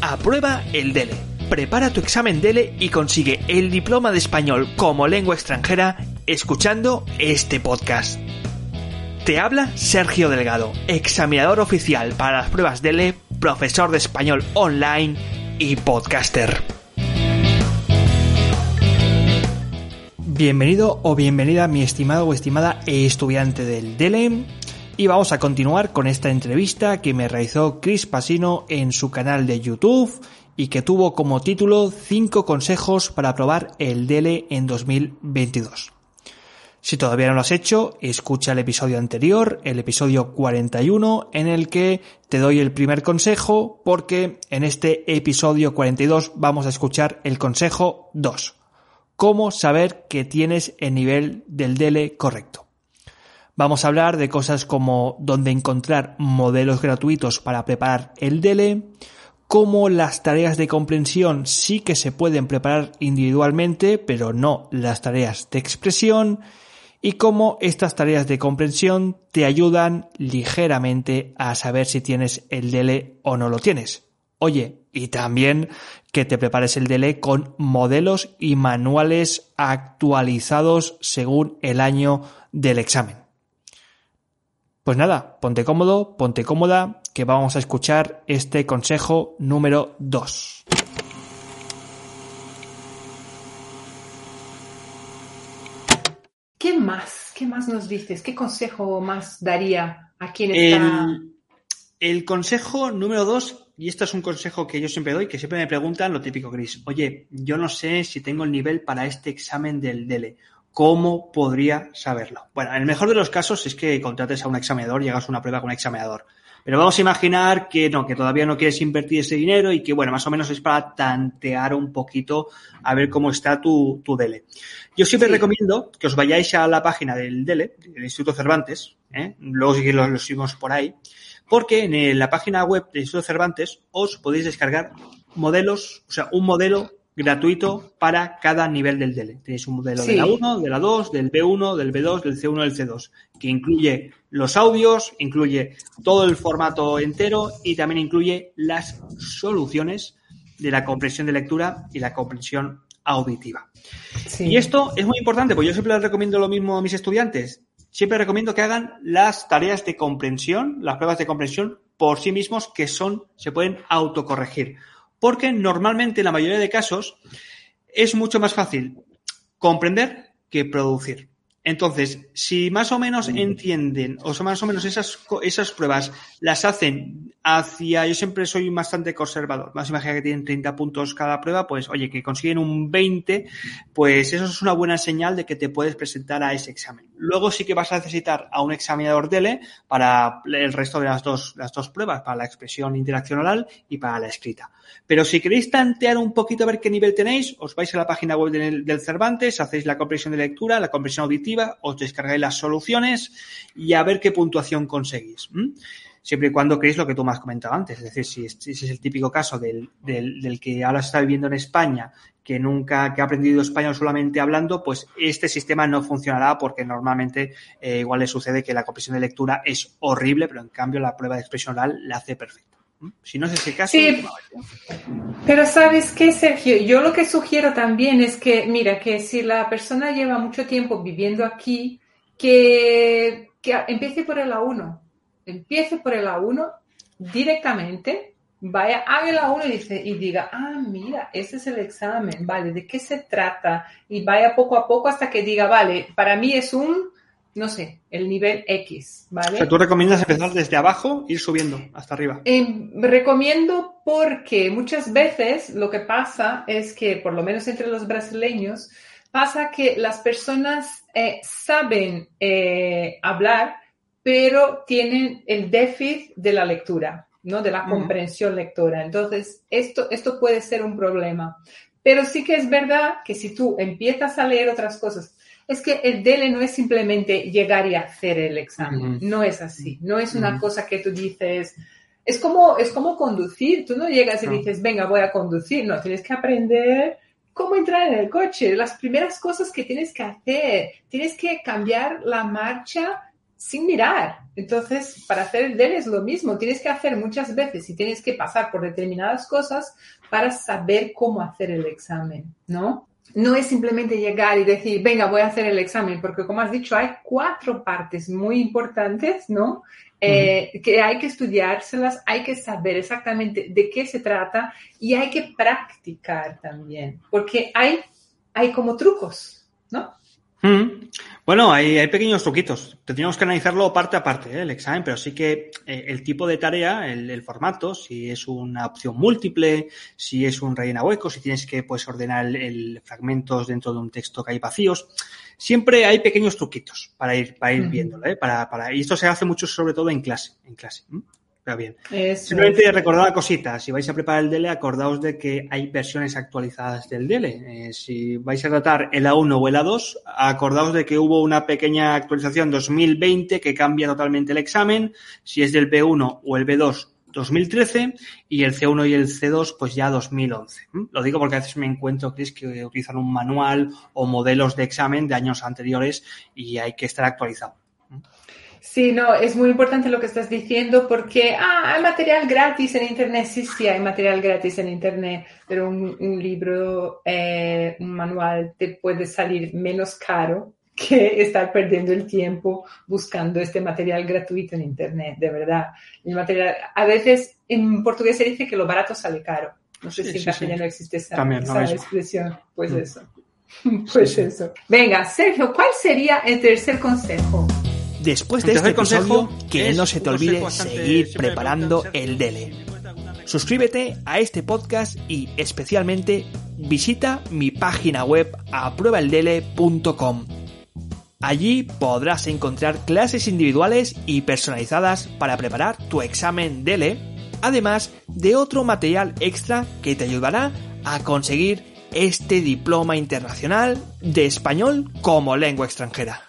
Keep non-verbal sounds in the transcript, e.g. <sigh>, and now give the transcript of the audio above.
Aprueba el DELE. Prepara tu examen DELE y consigue el diploma de español como lengua extranjera escuchando este podcast. Te habla Sergio Delgado, examinador oficial para las pruebas DELE, profesor de español online y podcaster. Bienvenido o bienvenida mi estimado o estimada estudiante del DELE y vamos a continuar con esta entrevista que me realizó Chris Pasino en su canal de YouTube y que tuvo como título 5 consejos para probar el DELE en 2022. Si todavía no lo has hecho, escucha el episodio anterior, el episodio 41, en el que te doy el primer consejo, porque en este episodio 42 vamos a escuchar el consejo 2. Cómo saber que tienes el nivel del DELE correcto. Vamos a hablar de cosas como dónde encontrar modelos gratuitos para preparar el DELE, cómo las tareas de comprensión sí que se pueden preparar individualmente, pero no las tareas de expresión, y cómo estas tareas de comprensión te ayudan ligeramente a saber si tienes el DELE o no lo tienes. Oye, y también que te prepares el DELE con modelos y manuales actualizados según el año del examen. Pues nada, ponte cómodo, ponte cómoda, que vamos a escuchar este consejo número 2. ¿Qué más? ¿Qué más nos dices? ¿Qué consejo más daría a quien está... El, el consejo número 2, y esto es un consejo que yo siempre doy, que siempre me preguntan lo típico, Chris. Oye, yo no sé si tengo el nivel para este examen del DELE ¿Cómo podría saberlo? Bueno, en el mejor de los casos es que contrates a un examinador y hagas una prueba con un examinador. Pero vamos a imaginar que no, que todavía no quieres invertir ese dinero y que, bueno, más o menos es para tantear un poquito a ver cómo está tu, tu DELE. Yo siempre recomiendo que os vayáis a la página del DELE, del Instituto Cervantes, ¿eh? luego si lo, lo subimos por ahí, porque en la página web del Instituto Cervantes os podéis descargar modelos, o sea, un modelo gratuito para cada nivel del DELE. Tenéis un modelo sí. de la 1, de la 2, del B1, del B2, del C1, del C2, que incluye los audios, incluye todo el formato entero y también incluye las soluciones de la comprensión de lectura y la comprensión auditiva. Sí. Y esto es muy importante, porque yo siempre les recomiendo lo mismo a mis estudiantes. Siempre recomiendo que hagan las tareas de comprensión, las pruebas de comprensión por sí mismos que son, se pueden autocorregir porque normalmente en la mayoría de casos es mucho más fácil comprender que producir. Entonces, si más o menos entienden, o más o menos esas, esas pruebas las hacen hacia, yo siempre soy bastante conservador, más imagina que tienen 30 puntos cada prueba, pues oye, que consiguen un 20, pues eso es una buena señal de que te puedes presentar a ese examen. Luego sí que vas a necesitar a un examinador DELE para el resto de las dos, las dos pruebas, para la expresión interacción oral y para la escrita. Pero si queréis tantear un poquito a ver qué nivel tenéis, os vais a la página web del, del Cervantes, hacéis la comprensión de lectura, la comprensión auditiva, os descargáis las soluciones y a ver qué puntuación conseguís. Siempre y cuando creéis lo que tú me has comentado antes. Es decir, si ese es el típico caso del, del, del, que ahora está viviendo en España, que nunca, que ha aprendido español solamente hablando, pues este sistema no funcionará porque normalmente eh, igual le sucede que la comprensión de lectura es horrible, pero en cambio la prueba de expresión oral la hace perfecta. Si no es ese caso. Sí, pero sabes qué, Sergio, yo lo que sugiero también es que, mira, que si la persona lleva mucho tiempo viviendo aquí, que, que empiece por el A1, empiece por el A1 directamente, vaya, haga el A1 y, dice, y diga, ah, mira, ese es el examen, vale, ¿de qué se trata? Y vaya poco a poco hasta que diga, vale, para mí es un no sé, el nivel X, ¿vale? O sea, tú recomiendas empezar desde abajo e ir subiendo hasta arriba. Eh, recomiendo porque muchas veces lo que pasa es que, por lo menos entre los brasileños, pasa que las personas eh, saben eh, hablar, pero tienen el déficit de la lectura, ¿no? De la comprensión lectora. Entonces, esto, esto puede ser un problema. Pero sí que es verdad que si tú empiezas a leer otras cosas, es que el DELE no es simplemente llegar y hacer el examen. No es así. No es una cosa que tú dices, es como, es como conducir. Tú no llegas y dices, venga, voy a conducir. No, tienes que aprender cómo entrar en el coche. Las primeras cosas que tienes que hacer, tienes que cambiar la marcha sin mirar. Entonces, para hacer el DEL es lo mismo. Tienes que hacer muchas veces y tienes que pasar por determinadas cosas para saber cómo hacer el examen, ¿no? No es simplemente llegar y decir, venga, voy a hacer el examen, porque como has dicho, hay cuatro partes muy importantes, ¿no? Eh, que hay que estudiárselas, hay que saber exactamente de qué se trata y hay que practicar también, porque hay, hay como trucos, ¿no? Mm. Bueno, hay, pequeños truquitos. Tendríamos que analizarlo parte a parte, ¿eh? el examen, pero sí que eh, el tipo de tarea, el, formato, si es una opción múltiple, si es un rellena hueco, si tienes que pues, ordenar el, fragmentos dentro de un texto que hay vacíos, siempre hay pequeños truquitos para ir, para ir viéndolo, ¿eh? para, para, y esto se hace mucho sobre todo en clase, en clase bien. Simplemente recordad una cosita, si vais a preparar el DELE, acordaos de que hay versiones actualizadas del DELE. Eh, si vais a tratar el A1 o el A2, acordaos de que hubo una pequeña actualización 2020 que cambia totalmente el examen, si es del B1 o el B2 2013 y el C1 y el C2 pues ya 2011. Lo digo porque a veces me encuentro es que utilizan un manual o modelos de examen de años anteriores y hay que estar actualizado. Sí, no, es muy importante lo que estás diciendo porque, ah, hay material gratis en Internet. Sí, sí, hay material gratis en Internet, pero un, libro, eh, un manual te puede salir menos caro que estar perdiendo el tiempo buscando este material gratuito en Internet, de verdad. El material, a veces en portugués se dice que lo barato sale caro. No sé si en castellano existe esa, expresión. Pues mm. eso. <laughs> Pues eso. Venga, Sergio, ¿cuál sería el tercer consejo? Después de este consejo, que no se te olvide seguir preparando el DELE. Suscríbete a este podcast y especialmente visita mi página web apruebaeldele.com. Allí podrás encontrar clases individuales y personalizadas para preparar tu examen DELE, además de otro material extra que te ayudará a conseguir este diploma internacional de español como lengua extranjera.